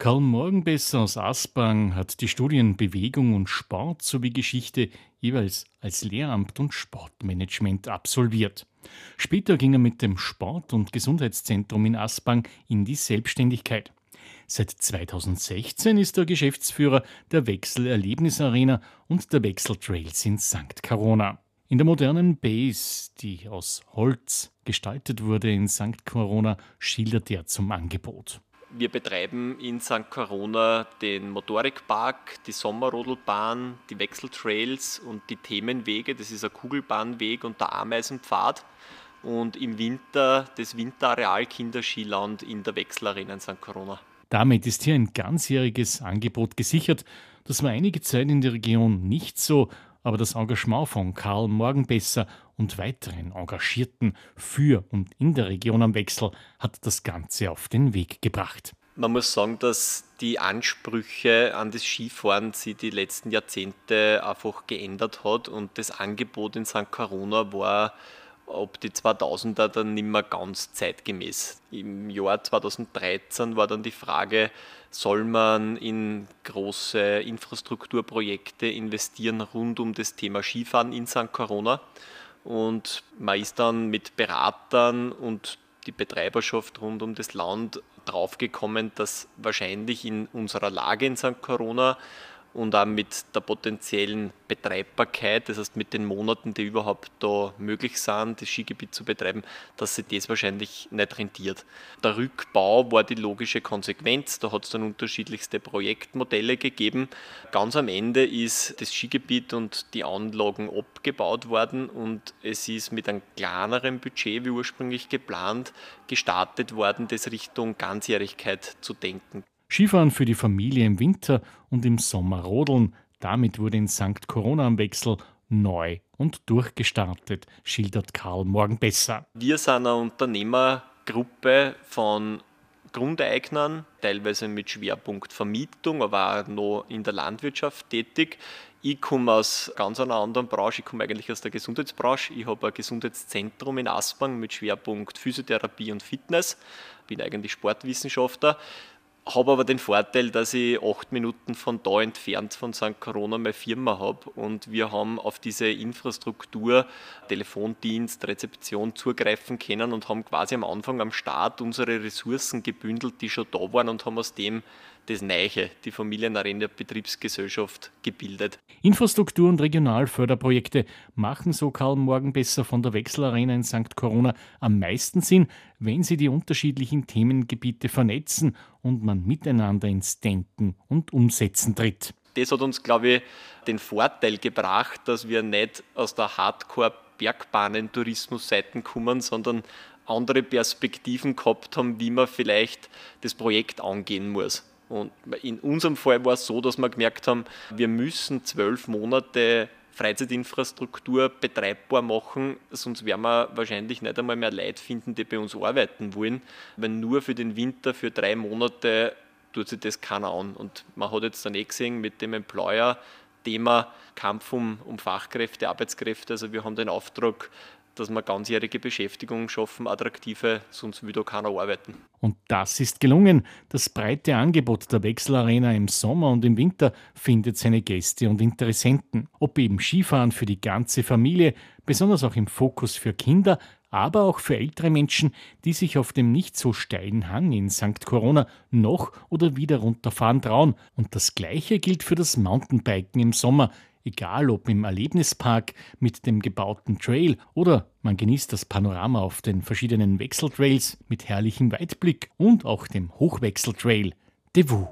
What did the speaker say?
Karl Morgenbesser aus Aspang hat die Studien Bewegung und Sport sowie Geschichte jeweils als Lehramt und Sportmanagement absolviert. Später ging er mit dem Sport- und Gesundheitszentrum in Aspang in die Selbstständigkeit. Seit 2016 ist er Geschäftsführer der Wechsel Erlebnisarena und der Wechsel Trails in St. Corona. In der modernen Base, die aus Holz gestaltet wurde in St. Corona, schildert er zum Angebot. Wir betreiben in St. Corona den Motorikpark, die Sommerrodelbahn, die Wechseltrails und die Themenwege. Das ist ein Kugelbahnweg und der Ameisenpfad. Und im Winter das Winterareal Kinderskiland in der Wechselarena in St. Corona. Damit ist hier ein ganzjähriges Angebot gesichert. Das war einige Zeit in der Region nicht so, aber das Engagement von Karl Morgenbesser und weiteren Engagierten für und in der Region am Wechsel hat das Ganze auf den Weg gebracht. Man muss sagen, dass die Ansprüche an das Skifahren sich die letzten Jahrzehnte einfach geändert hat und das Angebot in St. Corona war ab die 2000er dann nicht mehr ganz zeitgemäß. Im Jahr 2013 war dann die Frage, soll man in große Infrastrukturprojekte investieren rund um das Thema Skifahren in St. Corona. Und man ist dann mit Beratern und die Betreiberschaft rund um das Land draufgekommen, dass wahrscheinlich in unserer Lage in St. Corona und auch mit der potenziellen Betreibbarkeit, das heißt mit den Monaten, die überhaupt da möglich sind, das Skigebiet zu betreiben, dass sich das wahrscheinlich nicht rentiert. Der Rückbau war die logische Konsequenz, da hat es dann unterschiedlichste Projektmodelle gegeben. Ganz am Ende ist das Skigebiet und die Anlagen abgebaut worden und es ist mit einem kleineren Budget wie ursprünglich geplant gestartet worden, das Richtung Ganzjährigkeit zu denken. Skifahren für die Familie im Winter und im Sommer rodeln. Damit wurde in St. Corona am Wechsel neu und durchgestartet, schildert Karl Morgenbesser. Wir sind eine Unternehmergruppe von Grundeignern, teilweise mit Schwerpunkt Vermietung, aber auch noch in der Landwirtschaft tätig. Ich komme aus ganz einer anderen Branche, ich komme eigentlich aus der Gesundheitsbranche. Ich habe ein Gesundheitszentrum in Aspang mit Schwerpunkt Physiotherapie und Fitness, bin eigentlich Sportwissenschaftler habe aber den Vorteil, dass ich acht Minuten von da entfernt von St. Corona meine Firma habe und wir haben auf diese Infrastruktur, Telefondienst, Rezeption zugreifen können und haben quasi am Anfang am Start unsere Ressourcen gebündelt, die schon da waren und haben aus dem das Neiche, die Familienarena Betriebsgesellschaft, gebildet. Infrastruktur- und Regionalförderprojekte machen so Karl Morgenbesser von der Wechselarena in St. Corona am meisten Sinn, wenn sie die unterschiedlichen Themengebiete vernetzen und man miteinander ins Denken und Umsetzen tritt. Das hat uns, glaube ich, den Vorteil gebracht, dass wir nicht aus der Hardcore-Bergbahnen-Tourismus-Seiten kommen, sondern andere Perspektiven gehabt haben, wie man vielleicht das Projekt angehen muss. Und in unserem Fall war es so, dass wir gemerkt haben, wir müssen zwölf Monate Freizeitinfrastruktur betreibbar machen, sonst werden wir wahrscheinlich nicht einmal mehr Leute finden, die bei uns arbeiten wollen, weil nur für den Winter, für drei Monate tut sich das keiner an. Und man hat jetzt dann eh gesehen mit dem Employer, Thema Kampf um, um Fachkräfte, Arbeitskräfte. Also wir haben den Auftrag, dass wir ganzjährige Beschäftigung schaffen, attraktive, sonst würde keiner arbeiten. Und das ist gelungen. Das breite Angebot der Wechselarena im Sommer und im Winter findet seine Gäste und Interessenten. Ob eben Skifahren für die ganze Familie, besonders auch im Fokus für Kinder, aber auch für ältere Menschen, die sich auf dem nicht so steilen Hang in St. Corona noch oder wieder runterfahren trauen. Und das Gleiche gilt für das Mountainbiken im Sommer egal ob im Erlebnispark mit dem gebauten Trail oder man genießt das Panorama auf den verschiedenen Wechseltrails mit herrlichem Weitblick und auch dem Hochwechseltrail. De Vous.